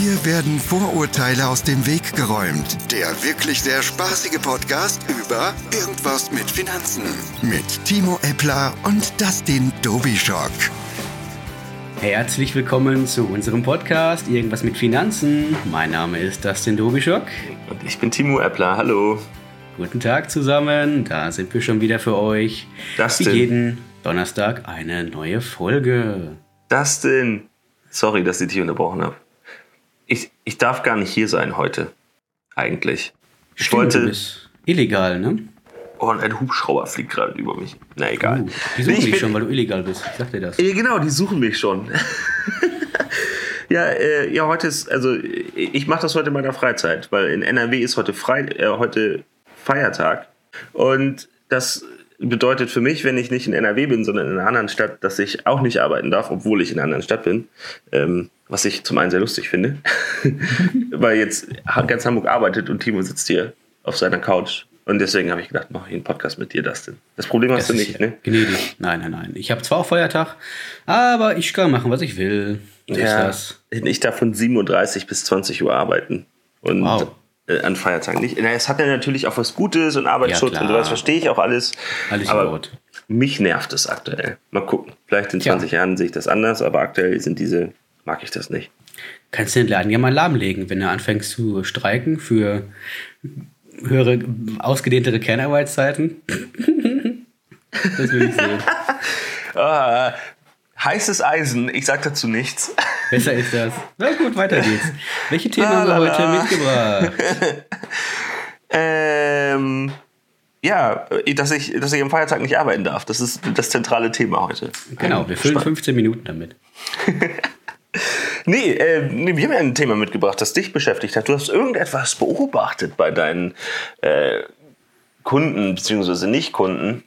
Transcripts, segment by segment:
Hier werden Vorurteile aus dem Weg geräumt. Der wirklich sehr spaßige Podcast über Irgendwas mit Finanzen. Mit Timo Eppler und Dustin Dobischock. Herzlich willkommen zu unserem Podcast Irgendwas mit Finanzen. Mein Name ist Dustin Dobischock. Und ich bin Timo Eppler. Hallo. Guten Tag zusammen. Da sind wir schon wieder für euch. Dustin. Wie jeden Donnerstag eine neue Folge. Dustin. Sorry, dass ich dich unterbrochen habe. Ich, ich darf gar nicht hier sein heute. Eigentlich. Ich Stimmt, wollte. Du bist illegal, ne? Oh, und ein Hubschrauber fliegt gerade über mich. Na egal. Uh, die suchen Ich dich bin- schon, weil du illegal bist. Ich sag dir das. Ja, genau, die suchen mich schon. ja, äh, ja, heute ist, also ich mache das heute in meiner Freizeit, weil in NRW ist heute frei, äh, heute Feiertag. Und das bedeutet für mich, wenn ich nicht in NRW bin, sondern in einer anderen Stadt, dass ich auch nicht arbeiten darf, obwohl ich in einer anderen Stadt bin. Ähm, was ich zum einen sehr lustig finde, weil jetzt ganz Hamburg arbeitet und Timo sitzt hier auf seiner Couch. Und deswegen habe ich gedacht, mache ich einen Podcast mit dir, Dustin. Das Problem hast Das du nicht, ne? Gnädig. Nein, nein, nein. Ich habe zwar auch Feiertag, aber ich kann machen, was ich will. So das. Ich darf von 37 bis 20 Uhr arbeiten. Und Wow. Äh, an Feiertagen nicht. Na, Es hat ja natürlich auch was Gutes und Arbeitsschutz Ja, und sowas, verstehe ich auch alles. Alles aber Ordnung. mich nervt es aktuell. Mal gucken. Vielleicht in Tja. 20 Jahren sehe ich das anders, aber aktuell sind diese, mag ich das nicht. Kannst du den Laden ja mal lahmlegen, wenn du anfängst zu streiken für höhere, ausgedehntere Kernarbeitszeiten. das will ich sehen. Ah, heißes Eisen, ich sag dazu nichts. Besser ist das. Na gut, weiter geht's. Welche Themen haben wir heute mitgebracht? Ähm, ja, dass ich, dass ich am Feiertag nicht arbeiten darf. Das ist das zentrale Thema heute. Genau, wir füllen Spannend. 15 Minuten damit. Nee, äh, nee, wir haben ja ein Thema mitgebracht, das dich beschäftigt hat. Du hast irgendetwas beobachtet bei deinen äh, Kunden bzw. Nicht-Kunden.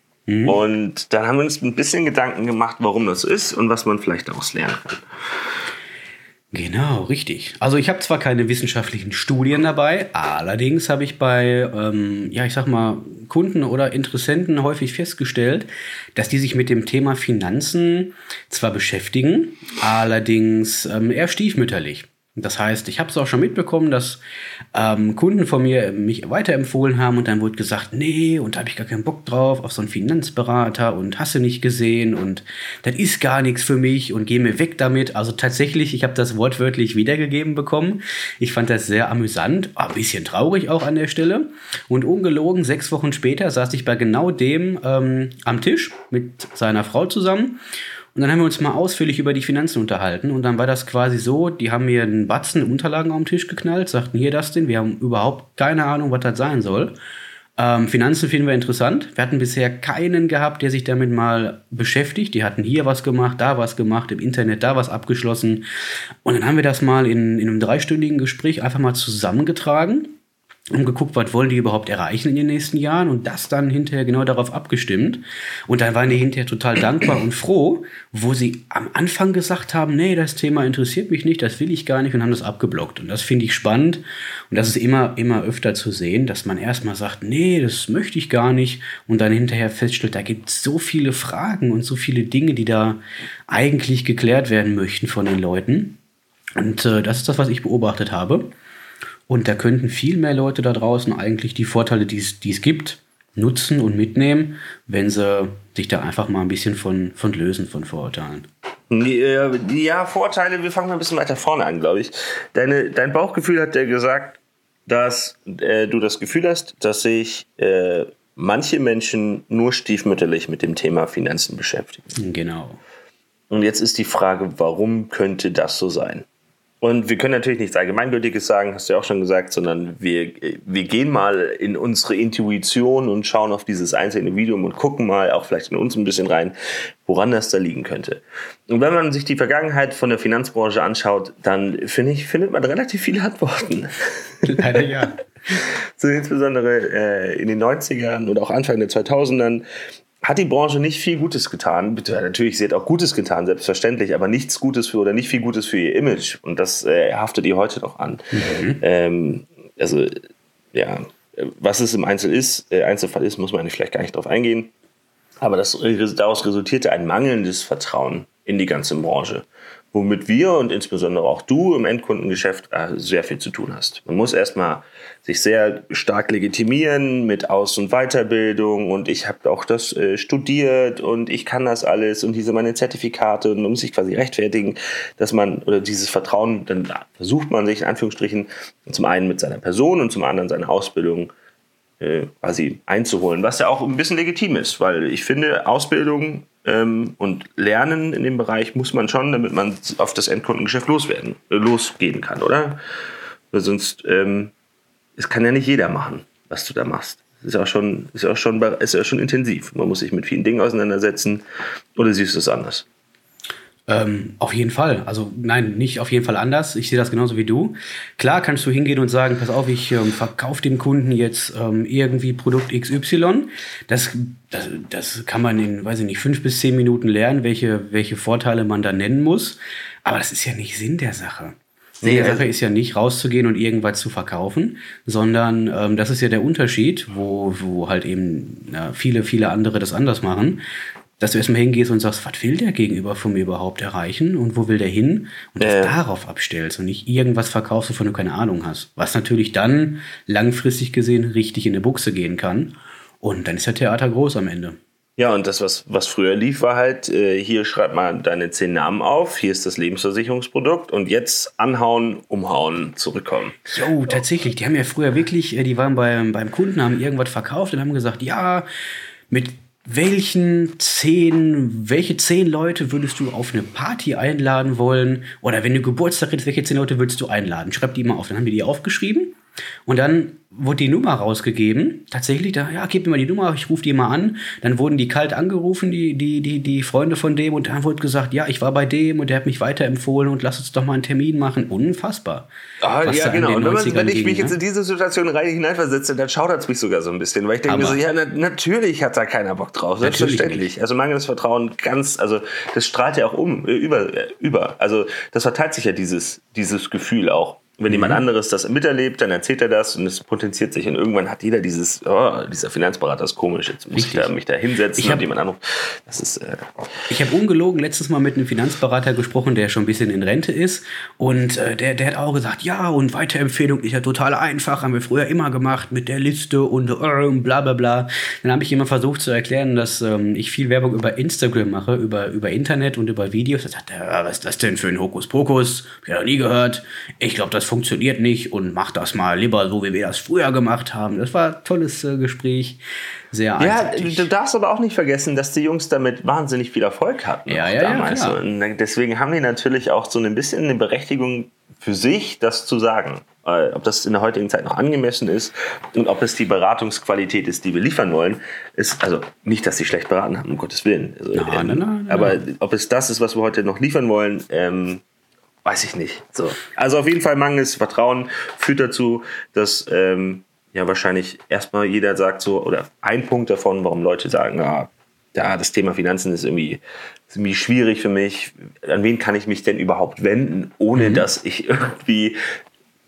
Und dann haben wir uns ein bisschen Gedanken gemacht, warum das ist und was man vielleicht daraus lernen kann. Genau, richtig. Also ich habe zwar keine wissenschaftlichen Studien dabei, allerdings habe ich bei, ähm, ja, ich sag mal, Kunden oder Interessenten häufig festgestellt, dass die sich mit dem Thema Finanzen zwar beschäftigen, allerdings ähm, eher stiefmütterlich. Das heißt, ich habe es auch schon mitbekommen, dass ähm, Kunden von mir mich weiterempfohlen haben und dann wurde gesagt, nee, und da habe ich gar keinen Bock drauf, auf so einen Finanzberater und hasse nicht gesehen und das ist gar nichts für mich und geh mir weg damit. Also tatsächlich, ich habe das wortwörtlich wiedergegeben bekommen. Ich fand das sehr amüsant, ein bisschen traurig auch an der Stelle. Und ungelogen, sechs Wochen später saß ich bei genau dem ähm, am Tisch mit seiner Frau zusammen. Und dann haben wir uns mal ausführlich über die Finanzen unterhalten. Und dann war das quasi so, die haben mir einen Batzen Unterlagen auf den Tisch geknallt, sagten, hier das denn, wir haben überhaupt keine Ahnung, was das sein soll. Ähm, Finanzen finden wir interessant. Wir hatten bisher keinen gehabt, der sich damit mal beschäftigt. Die hatten hier was gemacht, da was gemacht, im Internet da was abgeschlossen. Und dann haben wir das mal in, in einem dreistündigen Gespräch einfach mal zusammengetragen und geguckt, was wollen die überhaupt erreichen in den nächsten Jahren und das dann hinterher genau darauf abgestimmt. Und dann waren die hinterher total dankbar und froh, wo sie am Anfang gesagt haben, nee, das Thema interessiert mich nicht, das will ich gar nicht und haben das abgeblockt. Und das finde ich spannend und das ist immer, immer öfter zu sehen, dass man erstmal sagt, nee, das möchte ich gar nicht und dann hinterher feststellt, da gibt es so viele Fragen und so viele Dinge, die da eigentlich geklärt werden möchten von den Leuten. Und äh, das ist das, was ich beobachtet habe. Und da könnten viel mehr Leute da draußen eigentlich die Vorteile, die es gibt, nutzen und mitnehmen, wenn sie sich da einfach mal ein bisschen von, von lösen von Vorurteilen. Ja, Ja, Vorteile, wir fangen mal ein bisschen weiter vorne an, glaube ich. Deine, dein Bauchgefühl hat dir gesagt, dass äh, du das Gefühl hast, dass sich äh, manche Menschen nur stiefmütterlich mit dem Thema Finanzen beschäftigen. Genau. Und jetzt ist die Frage, warum könnte das so sein? Und wir können natürlich nichts Allgemeingültiges sagen, hast du ja auch schon gesagt, sondern wir, wir gehen mal in unsere Intuition und schauen auf dieses einzelne Individuum und gucken mal auch vielleicht in uns ein bisschen rein, woran das da liegen könnte. Und wenn man sich die Vergangenheit von der Finanzbranche anschaut, dann finde ich, findet man relativ viele Antworten. Leider ja. So insbesondere äh, in den 90ern und auch Anfang der 2000ern hat die Branche nicht viel Gutes getan. Bitte, Natürlich, sie hat auch Gutes getan, selbstverständlich, aber nichts Gutes für oder nicht viel Gutes für ihr Image. Und das äh, haftet ihr heute noch an. Ähm, also, ja, was es im Einzel ist, äh, Einzelfall ist, muss man vielleicht gar nicht drauf eingehen. Aber das, daraus resultierte ein mangelndes Vertrauen in die ganze Branche. Womit wir und insbesondere auch du im Endkundengeschäft äh, sehr viel zu tun hast. Man muss erstmal sich sehr stark legitimieren mit Aus- und Weiterbildung und ich habe auch das äh, studiert und ich kann das alles und diese meine Zertifikate und muss sich quasi rechtfertigen, dass man oder dieses Vertrauen, dann versucht man sich in Anführungsstrichen zum einen mit seiner Person und zum anderen seine Ausbildung äh, quasi einzuholen, was ja auch ein bisschen legitim ist, weil ich finde, Ausbildung ähm, und Lernen in dem Bereich muss man schon, damit man auf das Endkundengeschäft loswerden, äh, losgehen kann, oder? Weil sonst ähm, es kann ja nicht jeder machen, was du da machst. Ist ist auch ist auch schon intensiv. Man muss sich mit vielen Dingen auseinandersetzen. Oder siehst du es anders? Ähm, auf jeden Fall. Also nein, nicht auf jeden Fall anders. Ich sehe das genauso wie du. Klar kannst du hingehen und sagen, pass auf, ich ähm, verkaufe dem Kunden jetzt ähm, irgendwie Produkt XY. Das, das, das kann man in, weiß ich nicht, fünf bis zehn Minuten lernen, welche, welche Vorteile man da nennen muss. Aber das ist ja nicht Sinn der Sache. Nee, die Sache ist ja nicht rauszugehen und irgendwas zu verkaufen, sondern ähm, das ist ja der Unterschied, wo, wo halt eben ja, viele, viele andere das anders machen, dass du erstmal hingehst und sagst, was will der Gegenüber von mir überhaupt erreichen und wo will der hin und das darauf abstellst und nicht irgendwas verkaufst, wovon du keine Ahnung hast. Was natürlich dann langfristig gesehen richtig in die Buchse gehen kann und dann ist der Theater groß am Ende. Ja, und das, was, was früher lief, war halt, äh, hier schreib mal deine zehn Namen auf, hier ist das Lebensversicherungsprodukt und jetzt anhauen, umhauen, zurückkommen. Jo, tatsächlich. Die haben ja früher wirklich, äh, die waren beim, beim Kunden, haben irgendwas verkauft und haben gesagt, ja, mit welchen zehn, welche zehn Leute würdest du auf eine Party einladen wollen? Oder wenn du Geburtstag hättest, welche zehn Leute würdest du einladen? Schreib die mal auf. Dann haben die die aufgeschrieben und dann wurde die Nummer rausgegeben. Tatsächlich, da, ja, gib mir mal die Nummer, ich rufe die mal an. Dann wurden die kalt angerufen, die, die, die, die Freunde von dem, und dann wurde gesagt, ja, ich war bei dem und der hat mich weiterempfohlen und lass uns doch mal einen Termin machen. Unfassbar. Ah, ja, genau. Und wenn, man, wenn ich ging, mich jetzt ne? in diese Situation rein hineinversetze, dann schaudert es mich sogar so ein bisschen, weil ich denke mir so, ja, na, natürlich hat da keiner Bock drauf. Selbstverständlich. Also mangelndes Vertrauen ganz, also das strahlt ja auch um, äh, über, äh, über. Also das verteilt sich ja dieses, dieses Gefühl auch wenn mhm. jemand anderes das miterlebt, dann erzählt er das und es potenziert sich. Und irgendwann hat jeder dieses, oh, dieser Finanzberater ist komisch, jetzt muss Richtig. ich da, mich da hinsetzen ich hab, und jemand anderes. Das ist, äh, ich habe ungelogen letztes Mal mit einem Finanzberater gesprochen, der schon ein bisschen in Rente ist. Und äh, der, der hat auch gesagt, ja, und Weiterempfehlung ist ja total einfach, haben wir früher immer gemacht mit der Liste und äh, bla bla bla. Dann habe ich immer versucht zu erklären, dass ähm, ich viel Werbung über Instagram mache, über, über Internet und über Videos. Da sagt er, was ist das denn für ein Hokuspokus? Hab ich noch nie gehört. Ich glaube, das funktioniert nicht und mach das mal lieber so, wie wir das früher gemacht haben. Das war ein tolles äh, Gespräch. Sehr Ja, du darfst aber auch nicht vergessen, dass die Jungs damit wahnsinnig viel Erfolg hatten. Ja, ja, damals. Ja, und deswegen haben die natürlich auch so ein bisschen eine Berechtigung für sich, das zu sagen. Äh, ob das in der heutigen Zeit noch angemessen ist und ob es die Beratungsqualität ist, die wir liefern wollen, ist also nicht, dass sie schlecht beraten haben, um Gottes Willen. Also, nein, ähm, nein, nein, aber ob es das ist, was wir heute noch liefern wollen, ähm, weiß ich nicht. So. Also auf jeden Fall mangelndes Vertrauen führt dazu, dass ähm, ja wahrscheinlich erstmal jeder sagt so, oder ein Punkt davon, warum Leute sagen, ah, ja, das Thema Finanzen ist irgendwie, ist irgendwie schwierig für mich. An wen kann ich mich denn überhaupt wenden, ohne mhm. dass ich irgendwie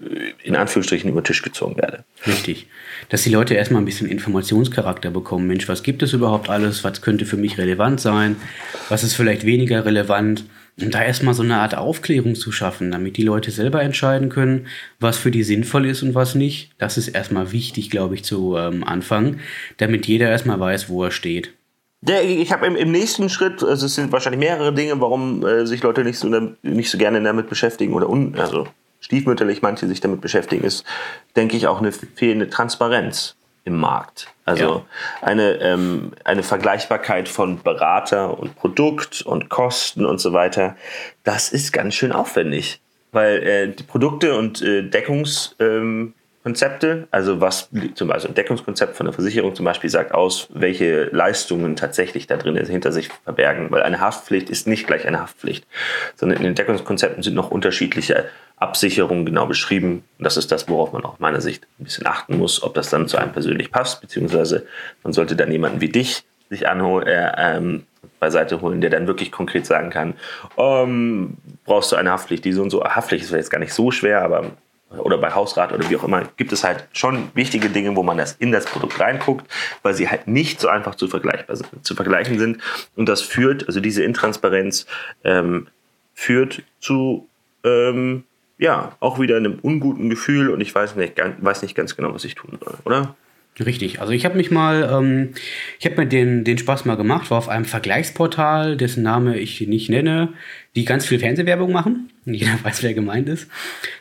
äh, in Anführungsstrichen über den Tisch gezogen werde. Richtig. Dass die Leute erstmal ein bisschen Informationscharakter bekommen. Mensch, was gibt es überhaupt alles? Was könnte für mich relevant sein? Was ist vielleicht weniger relevant? Und da erstmal so eine Art Aufklärung zu schaffen, damit die Leute selber entscheiden können, was für die sinnvoll ist und was nicht. Das ist erstmal wichtig, glaube ich, zu ähm, Anfang, damit jeder erstmal weiß, wo er steht. Ja, ich habe im, im, nächsten Schritt, also es sind wahrscheinlich mehrere Dinge, warum äh, sich Leute nicht so, nicht so gerne damit beschäftigen oder un, also stiefmütterlich manche sich damit beschäftigen, ist, denke ich, auch eine fehlende Transparenz im Markt. Also ja. eine, ähm, eine Vergleichbarkeit von Berater und Produkt und Kosten und so weiter, das ist ganz schön aufwendig, weil äh, die Produkte und äh, Deckungs... Ähm, also was zum Beispiel ein Deckungskonzept von der Versicherung zum Beispiel sagt aus, welche Leistungen tatsächlich da drin hinter sich verbergen, weil eine Haftpflicht ist nicht gleich eine Haftpflicht, sondern in den Deckungskonzepten sind noch unterschiedliche Absicherungen genau beschrieben. Das ist das, worauf man aus meiner Sicht ein bisschen achten muss, ob das dann zu einem persönlich passt, beziehungsweise man sollte dann jemanden wie dich sich anholen, äh, ähm, beiseite holen, der dann wirklich konkret sagen kann, um, brauchst du eine Haftpflicht, die so und so, Haftpflicht ist jetzt gar nicht so schwer, aber oder bei Hausrat oder wie auch immer, gibt es halt schon wichtige Dinge, wo man das in das Produkt reinguckt, weil sie halt nicht so einfach zu, vergleichbar, zu vergleichen sind. Und das führt, also diese Intransparenz, ähm, führt zu, ähm, ja, auch wieder einem unguten Gefühl und ich weiß nicht, weiß nicht ganz genau, was ich tun soll, oder? Richtig. Also ich habe mich mal, ähm, ich habe mir den, den Spaß mal gemacht, war auf einem Vergleichsportal, dessen Name ich nicht nenne, die ganz viel Fernsehwerbung machen. Jeder weiß, wer gemeint ist.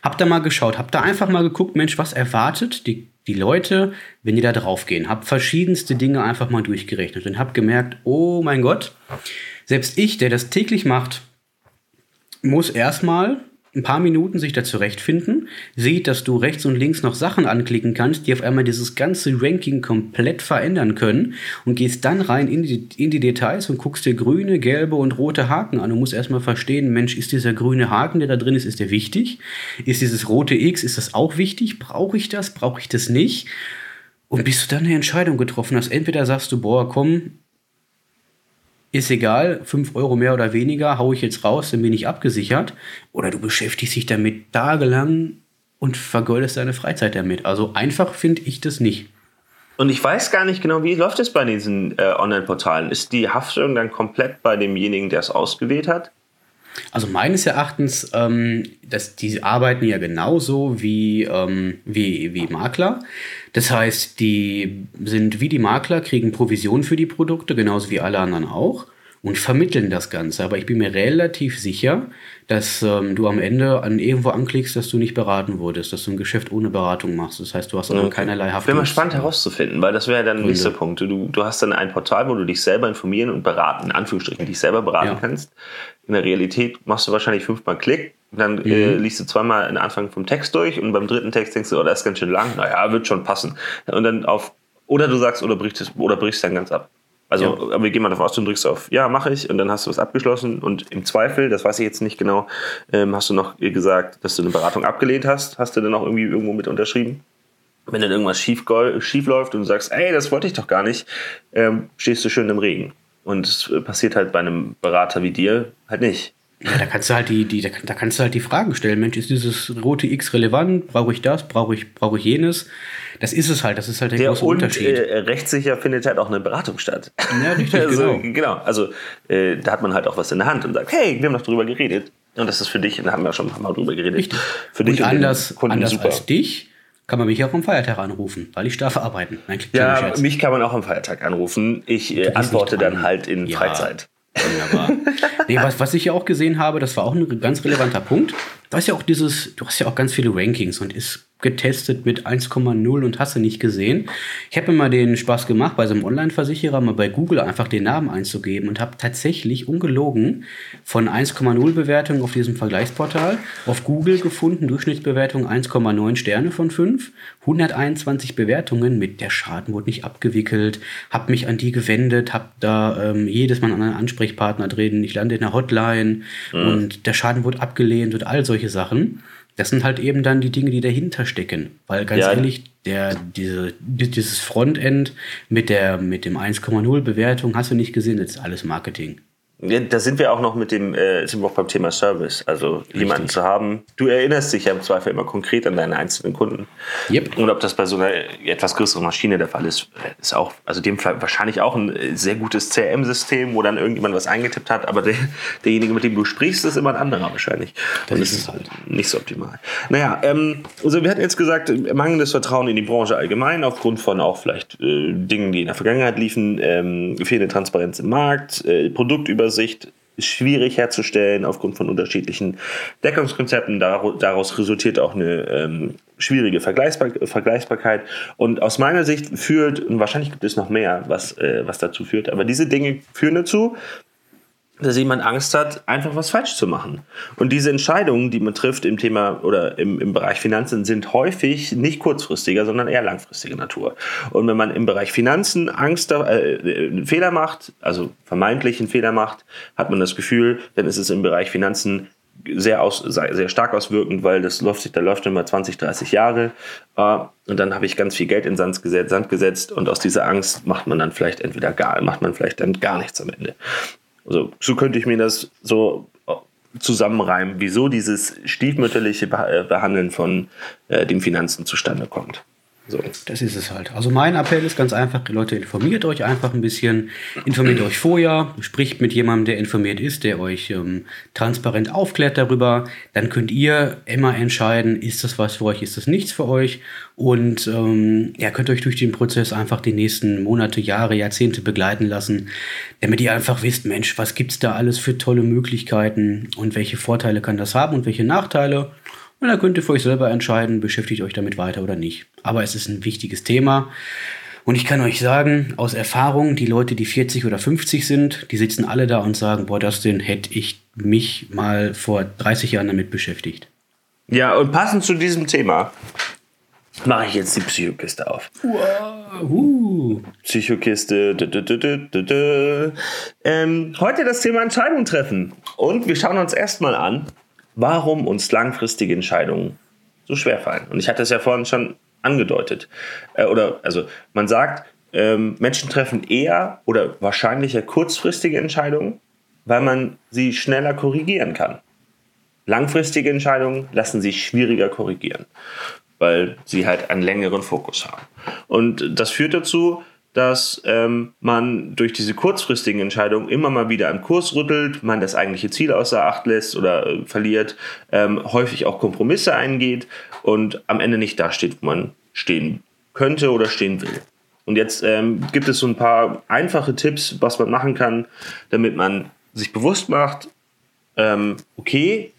Hab da mal geschaut, hab da einfach mal geguckt, Mensch, was erwartet die, die Leute, wenn die da draufgehen. Hab verschiedenste Dinge einfach mal durchgerechnet und hab gemerkt, oh mein Gott, selbst ich, der das täglich macht, muss erstmal ein paar Minuten sich da zurechtfinden, sieht, dass du rechts und links noch Sachen anklicken kannst, die auf einmal dieses ganze Ranking komplett verändern können und gehst dann rein in die, in die Details und guckst dir grüne, gelbe und rote Haken an. Du musst erstmal verstehen, Mensch, ist dieser grüne Haken, der da drin ist, ist der wichtig? Ist dieses rote X, ist das auch wichtig? Brauche ich das? Brauche ich das nicht? Und bis du dann eine Entscheidung getroffen hast, entweder sagst du, boah, komm, ist egal, 5 Euro mehr oder weniger, haue ich jetzt raus, dann bin ich abgesichert. Oder du beschäftigst dich damit tagelang und vergeudest deine Freizeit damit. Also einfach finde ich das nicht. Und ich weiß gar nicht genau, wie läuft es bei diesen äh, Online-Portalen? Ist die Haftung dann komplett bei demjenigen, der es ausgewählt hat? Also meines Erachtens, ähm, dass die arbeiten ja genauso wie, ähm, wie, wie Makler. Das heißt, die sind wie die Makler, kriegen Provision für die Produkte, genauso wie alle anderen auch und vermitteln das Ganze. Aber ich bin mir relativ sicher, dass ähm, du am Ende an irgendwo anklickst, dass du nicht beraten wurdest, dass du ein Geschäft ohne Beratung machst. Das heißt, du hast okay. keinerlei Haftung. Wäre mal spannend herauszufinden, weil das wäre dann der nächste Punkt. Du, du hast dann ein Portal, wo du dich selber informieren und beraten, in Anführungsstrichen, dich selber beraten ja. kannst. In der Realität machst du wahrscheinlich fünfmal Klick, dann äh, mhm. äh, liest du zweimal den Anfang vom Text durch und beim dritten Text denkst du, oh, das ist ganz schön lang. Naja, wird schon passen. Und dann auf, oder du sagst, oder brichst, oder brichst dann ganz ab. Also ja. wir gehen mal davon aus, du drückst auf Ja, mache ich und dann hast du was abgeschlossen und im Zweifel, das weiß ich jetzt nicht genau, ähm, hast du noch gesagt, dass du eine Beratung abgelehnt hast. Hast du dann auch irgendwie irgendwo mit unterschrieben? Wenn dann irgendwas schief, schief läuft und du sagst, ey, das wollte ich doch gar nicht, ähm, stehst du schön im Regen. Und es passiert halt bei einem Berater wie dir halt nicht. Ja, da kannst du halt die, die, da, kannst du halt die Fragen stellen. Mensch, ist dieses rote X relevant? Brauche ich das? Brauche ich, brauche ich jenes? Das ist es halt, das ist halt der, der große und, Unterschied. Äh, rechtssicher findet halt auch eine Beratung statt. Ja, richtig, also, genau. genau. Also äh, da hat man halt auch was in der Hand und sagt, hey, wir haben doch drüber geredet. Und das ist für dich, und da haben wir schon mal drüber geredet. Richtig. Für dich und, und anders, anders super. als dich kann man mich auch am Feiertag anrufen, weil ich darf arbeiten. Nein, ja, mich kann man auch am Feiertag anrufen. Ich äh, antworte dann halt in ja. Freizeit. Wunderbar. nee, was, was ich ja auch gesehen habe, das war auch ein ganz relevanter Punkt. Du hast ja auch dieses, du hast ja auch ganz viele Rankings und ist getestet mit 1,0 und hast du nicht gesehen. Ich habe mir mal den Spaß gemacht, bei so einem Online-Versicherer mal bei Google einfach den Namen einzugeben und habe tatsächlich ungelogen von 1,0 Bewertungen auf diesem Vergleichsportal auf Google gefunden, Durchschnittsbewertung 1,9 Sterne von 5, 121 Bewertungen mit der Schaden wurde nicht abgewickelt, habe mich an die gewendet, habe da ähm, jedes Mal an einen Ansprechpartner drehen, ich lande in der Hotline mhm. und der Schaden wurde abgelehnt und all solche Sachen. Das sind halt eben dann die Dinge, die dahinter stecken. Weil ganz ja. ehrlich, der, diese, dieses Frontend mit, der, mit dem 1,0 Bewertung hast du nicht gesehen, das ist alles Marketing. Da sind wir auch noch mit dem, äh, sind wir auch beim Thema Service. Also Richtig. jemanden zu haben. Du erinnerst dich ja im Zweifel immer konkret an deine einzelnen Kunden. Yep. Und ob das bei so einer etwas größeren Maschine der Fall ist, ist auch, also dem Fall wahrscheinlich auch ein sehr gutes CRM-System, wo dann irgendjemand was eingetippt hat, aber der, derjenige, mit dem du sprichst, ist immer ein anderer wahrscheinlich. Das Und ist es halt. Nicht so optimal. Naja, ähm, also wir hatten jetzt gesagt, mangelndes Vertrauen in die Branche allgemein, aufgrund von auch vielleicht äh, Dingen, die in der Vergangenheit liefen, ähm, fehlende Transparenz im Markt, äh, Produktüber Übersicht schwierig herzustellen aufgrund von unterschiedlichen Deckungskonzepten. Daraus resultiert auch eine ähm, schwierige Vergleichbar Vergleichbarkeit. Und aus meiner Sicht führt, und wahrscheinlich gibt es noch mehr, was, äh, was dazu führt, aber diese Dinge führen dazu, dass jemand Angst hat, einfach was falsch zu machen. Und diese Entscheidungen, die man trifft im Thema oder im, im Bereich Finanzen, sind häufig nicht kurzfristiger, sondern eher langfristiger Natur. Und wenn man im Bereich Finanzen Angst, äh, Fehler macht, also vermeintlich einen Fehler macht, hat man das Gefühl, dann ist es im Bereich Finanzen sehr, aus, sehr stark auswirkend, weil das läuft sich, da läuft immer 20, 30 Jahre. Äh, und dann habe ich ganz viel Geld in Sand gesetzt, Sand gesetzt und aus dieser Angst macht man dann vielleicht entweder gar, macht man vielleicht dann gar nichts am Ende. Also so könnte ich mir das so äh, zusammenreimen, wieso dieses stiefmütterliche äh, Behandeln von äh, den Finanzen zustande kommt. So. Das ist es halt. Also mein Appell ist ganz einfach, Leute, informiert euch einfach ein bisschen, informiert euch vorher, spricht mit jemandem, der informiert ist, der euch ähm, transparent aufklärt darüber. Dann könnt ihr immer entscheiden, ist das was für euch, ist das nichts für euch. Und ähm, ja, könnt euch durch den Prozess einfach die nächsten Monate, Jahre, Jahrzehnte begleiten lassen, damit ihr einfach wisst, Mensch, was gibt's da alles für tolle Möglichkeiten und welche Vorteile kann das haben und welche Nachteile. Und dann könnt ihr für euch selber entscheiden, beschäftigt euch damit weiter oder nicht. Aber es ist ein wichtiges Thema. Und ich kann euch sagen, aus Erfahrung, die Leute, die 40 oder 50 sind, die sitzen alle da und sagen, boah, das denn hätte ich mich mal vor 30 Jahren damit beschäftigt. Ja, und passend zu diesem Thema mache ich jetzt die Psychokiste auf. Wow. Uh. Psychokiste. Dü, dü, dü, ähm, heute das Thema Entscheidungen treffen. Und wir schauen uns erstmal an, warum uns langfristige Entscheidungen so schwer fallen. Und ich hatte es ja vorhin schon angedeutet. Äh, oder also man sagt, ähm, Menschen treffen eher oder wahrscheinlicher kurzfristige Entscheidungen, weil man sie schneller korrigieren kann. Langfristige Entscheidungen lassen sich schwieriger korrigieren, weil sie halt einen längeren Fokus haben. Und das führt dazu, dass ähm, man durch diese kurzfristigen Entscheidungen immer mal wieder am Kurs rüttelt, man das eigentliche Ziel außer Acht lässt oder äh, verliert, ähm, häufig auch Kompromisse eingeht und am Ende nicht da steht, wo man stehen könnte oder stehen will. Und jetzt ähm, gibt es so ein paar einfache Tipps, was man machen kann, damit man sich bewusst macht, ähm, okay,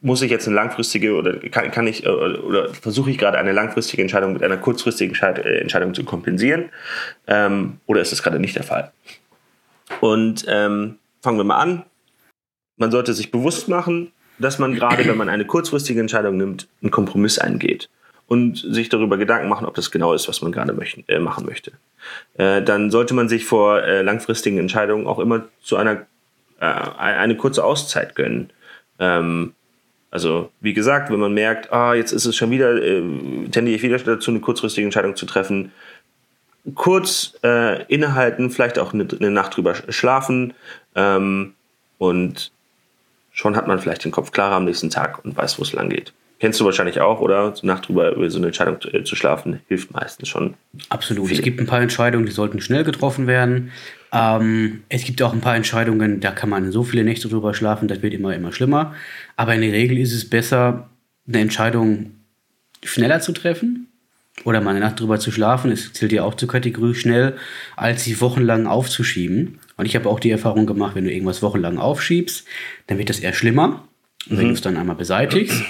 muss ich jetzt eine langfristige oder kann, kann ich oder, oder versuche ich gerade eine langfristige Entscheidung mit einer kurzfristigen äh, Entscheidung zu kompensieren ähm, oder ist das gerade nicht der Fall? Und ähm, fangen wir mal an. Man sollte sich bewusst machen, dass man gerade, wenn man eine kurzfristige Entscheidung nimmt, einen Kompromiss eingeht und sich darüber Gedanken machen, ob das genau ist, was man gerade möchten, äh, machen möchte. Äh, dann sollte man sich vor äh, langfristigen Entscheidungen auch immer zu einer äh, eine kurze Auszeit gönnen. Ähm, also, wie gesagt, wenn man merkt, ah, jetzt ist es schon wieder, äh, tendiere ich wieder dazu, eine kurzfristige Entscheidung zu treffen, kurz äh, innehalten, vielleicht auch eine, eine Nacht drüber schlafen ähm, und schon hat man vielleicht den Kopf klarer am nächsten Tag und weiß, wo es lang geht. Kennst du wahrscheinlich auch, oder? So Nacht drüber über so eine Entscheidung zu, äh, zu schlafen, hilft meistens schon. Absolut. Viel. Es gibt ein paar Entscheidungen, die sollten schnell getroffen werden. Ähm, es gibt auch ein paar Entscheidungen, da kann man so viele Nächte drüber schlafen, das wird immer, immer schlimmer. Aber in der Regel ist es besser, eine Entscheidung schneller zu treffen oder mal eine Nacht drüber zu schlafen. Es zählt ja auch zur Kategorie schnell, als sie wochenlang aufzuschieben. Und ich habe auch die Erfahrung gemacht, wenn du irgendwas wochenlang aufschiebst, dann wird das eher schlimmer. Und mhm. wenn du es dann einmal beseitigst,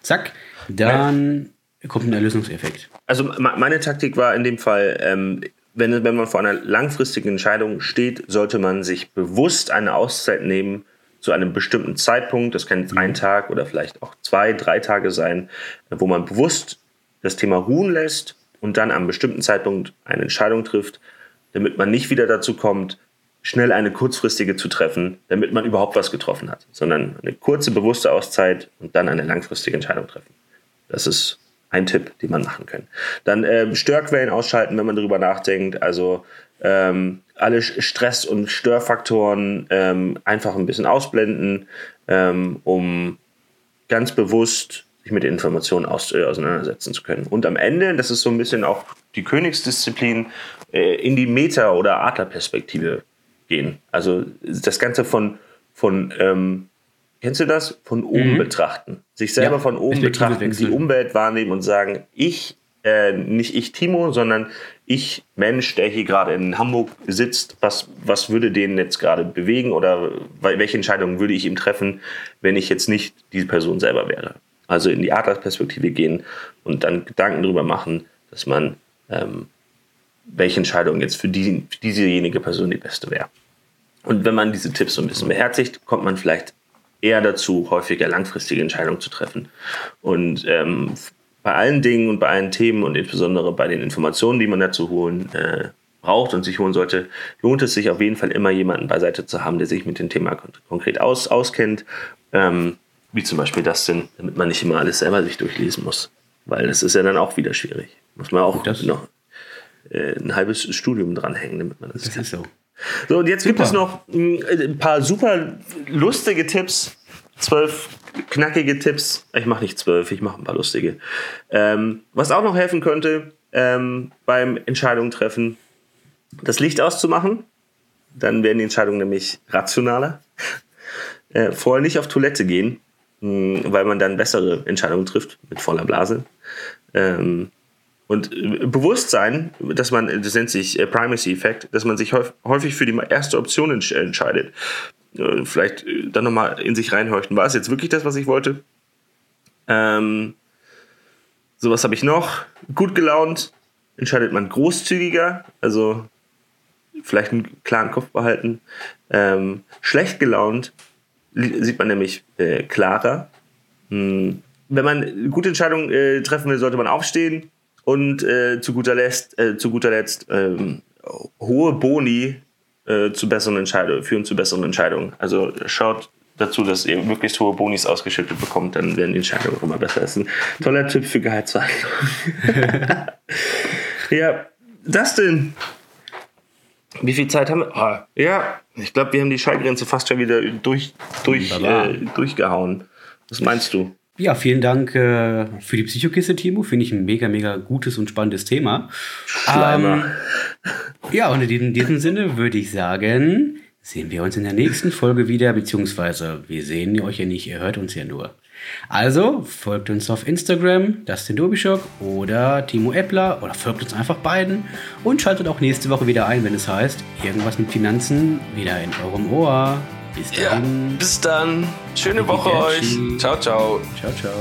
zack, dann kommt ein Erlösungseffekt. Also meine Taktik war in dem Fall, ähm, wenn, wenn man vor einer langfristigen Entscheidung steht, sollte man sich bewusst eine Auszeit nehmen zu einem bestimmten Zeitpunkt. Das kann jetzt ein mhm. Tag oder vielleicht auch zwei, drei Tage sein, wo man bewusst das Thema ruhen lässt und dann am bestimmten Zeitpunkt eine Entscheidung trifft, damit man nicht wieder dazu kommt, schnell eine kurzfristige zu treffen, damit man überhaupt was getroffen hat, sondern eine kurze, bewusste Auszeit und dann eine langfristige Entscheidung treffen. Das ist ein Tipp, den man machen kann. Dann ähm, Störquellen ausschalten, wenn man darüber nachdenkt. Also ähm, alle Stress- und Störfaktoren ähm, einfach ein bisschen ausblenden, ähm, um ganz bewusst sich mit Informationen aus, äh, auseinandersetzen zu können. Und am Ende, das ist so ein bisschen auch die Königsdisziplin, äh, in die Meta- oder Adlerperspektive gehen. Also das Ganze von, von ähm, Kennst du das? Von oben mhm. betrachten. Sich selber ja, von oben betrachten, die Umwelt wahrnehmen und sagen, ich, äh, nicht ich Timo, sondern ich Mensch, der hier gerade in Hamburg sitzt, was, was würde den jetzt gerade bewegen oder welche Entscheidungen würde ich ihm treffen, wenn ich jetzt nicht diese Person selber wäre? Also in die Adlersperspektive gehen und dann Gedanken darüber machen, dass man ähm, welche Entscheidung jetzt für, die, für diesejenige Person die beste wäre. Und wenn man diese Tipps so ein bisschen beherzigt, kommt man vielleicht eher dazu, häufiger langfristige Entscheidungen zu treffen. Und ähm, bei allen Dingen und bei allen Themen und insbesondere bei den Informationen, die man dazu holen äh, braucht und sich holen sollte, lohnt es sich auf jeden Fall immer jemanden beiseite zu haben, der sich mit dem Thema konkret aus, auskennt. Ähm, wie zum Beispiel das denn, damit man nicht immer alles selber sich durchlesen muss. Weil das ist ja dann auch wieder schwierig. Muss man auch das noch äh, ein halbes Studium dranhängen, damit man das, das kann. Ist so. So, und jetzt super. gibt es noch hm, ein paar super lustige Tipps. Zwölf knackige Tipps. Ich mache nicht zwölf, ich mache ein paar lustige. Ähm, was auch noch helfen könnte ähm, beim Entscheidungen treffen, das Licht auszumachen. Dann werden die Entscheidungen nämlich rationaler. Äh, vorher nicht auf Toilette gehen, mh, hm, weil man dann bessere Entscheidungen trifft mit voller Blase. Ähm, und äh, Bewusstsein, dass man, das nennt sich äh, Primacy-Effekt, dass man sich häufig für die erste Option entscheidet. Äh, vielleicht dann nochmal in sich reinhorchen. War es jetzt wirklich das, was ich wollte? Ähm, sowas habe ich noch. Gut gelaunt entscheidet man großzügiger, also vielleicht einen klaren Kopf behalten. Ähm, schlecht gelaunt sieht man nämlich äh, klarer. Hm. Wenn man gute Entscheidungen äh, treffen will, sollte man aufstehen und äh, zu guter Letzt, äh, zu guter Letzt ähm, hohe Boni äh, zu besseren Entscheidungen, führen zu besseren Entscheidungen. Also schaut dazu, dass ihr möglichst hohe Bonis ausgeschüttet bekommt, dann werden die Entscheidungen auch immer besser. Das ist ein toller Tipp für Gehaltsverhandlungen. ja, das denn. Wie viel Zeit haben wir? Oh, ja, ich glaube, wir haben die Schallgrenze fast schon wieder durch, durch, äh, durchgehauen. Was meinst du? Ja, vielen Dank äh, für die Psychokiste, Timo. Finde ich ein mega, mega gutes und spannendes Thema. Ähm, ja, und in diesem Sinne würde ich sagen, sehen wir uns in der nächsten Folge wieder, beziehungsweise wir sehen euch ja nicht, ihr hört uns ja nur. Also folgt uns auf Instagram, Dustin Dobischock oder Timo Eppler oder folgt uns einfach beiden und schaltet auch nächste Woche wieder ein, wenn es heißt, irgendwas mit Finanzen wieder in eurem Ohr. Bis dann. Ja, bis dann. Schöne Woche euch. Ciao, ciao. Ciao, ciao.